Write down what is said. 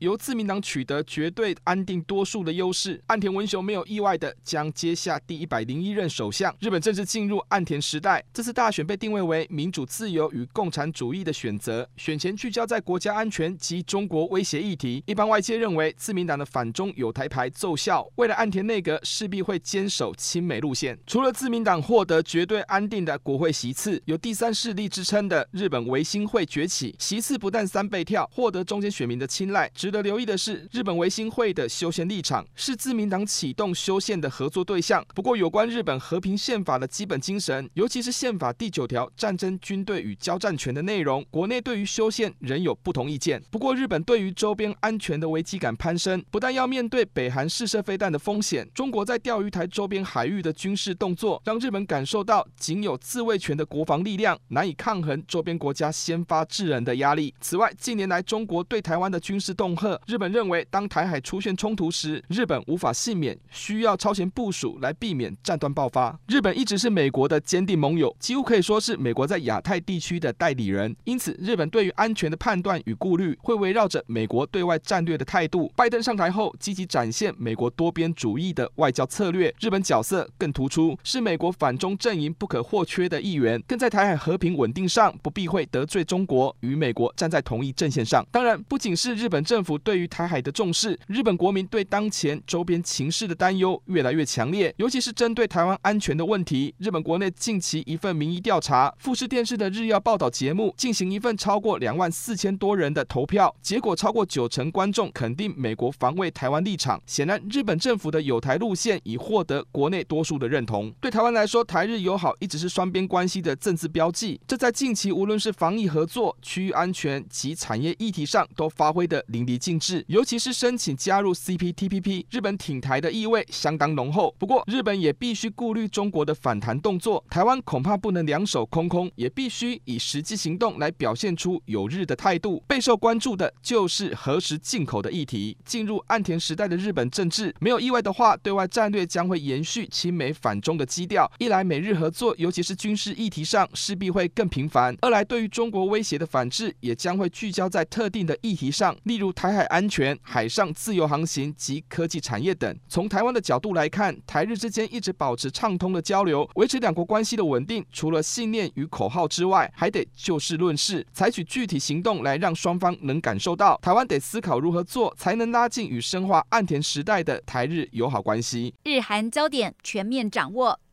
由自民党取得绝对安定多数的优势，岸田文雄没有意外的将接下第一百零一任首相。日本正式进入岸田时代，这次大选被定位为民主自由与共产主义的选择。选前聚焦在国家安全及中国威胁议题，一般外界认为自民党的反中有台牌奏效，为了岸田内阁势必会坚守亲美路线。除了自民党获得绝对安定的国会席次，有第三势力之称的日本维新会崛起，席次不但三倍跳，获得中间选民的青睐。值得留意的是，日本维新会的修宪立场是自民党启动修宪的合作对象。不过，有关日本和平宪法的基本精神，尤其是宪法第九条战争军队与交战权的内容，国内对于修宪仍有不同意见。不过，日本对于周边安全的危机感攀升，不但要面对北韩试射飞弹的风险，中国在钓鱼台周边海域的军事动作，让日本感受到仅有自卫权的国防力量难以抗衡周边国家先发制人的压力。此外，近年来中国对台湾的军事动吓，日本认为，当台海出现冲突时，日本无法幸免，需要超前部署来避免战端爆发。日本一直是美国的坚定盟友，几乎可以说是美国在亚太地区的代理人。因此，日本对于安全的判断与顾虑，会围绕着美国对外战略的态度。拜登上台后，积极展现美国多边主义的外交策略，日本角色更突出，是美国反中阵营不可或缺的一员。更在台海和平稳定上，不避讳得罪中国，与美国站在同一阵线上。当然，不仅是日本政府对于台海的重视，日本国民对当前周边情势的担忧越来越强烈，尤其是针对台湾安全的问题。日本国内近期一份民意调查，富士电视的日曜报道节目进行一份超过两万四千多人的投票，结果超过九成观众肯定美国防卫台湾立场。显然，日本政府的友台路线已获得国内多数的认同。对台湾来说，台日友好一直是双边关系的政治标记，这在近期无论是防疫合作、区域安全及产业议题上都发挥得淋漓尽致，尤其是申请加入 CPTPP，日本挺台的意味相当浓厚。不过，日本也必须顾虑中国的反弹动作，台湾恐怕不能两手空空，也必须以实际行动来表现出友日的态度。备受关注的就是何时进口的议题。进入岸田时代的日本政治，没有意外的话，对外战略将会延续亲美反中的基调。一来，美日合作，尤其是军事议题上，势必会更频繁；二来，对于中国威胁的反制，也将会聚焦在特定的议题上，例如台海安全、海上。自由航行及科技产业等。从台湾的角度来看，台日之间一直保持畅通的交流，维持两国关系的稳定，除了信念与口号之外，还得就事论事，采取具体行动来让双方能感受到。台湾得思考如何做，才能拉近与深化岸田时代的台日友好关系。日韩焦点全面掌握。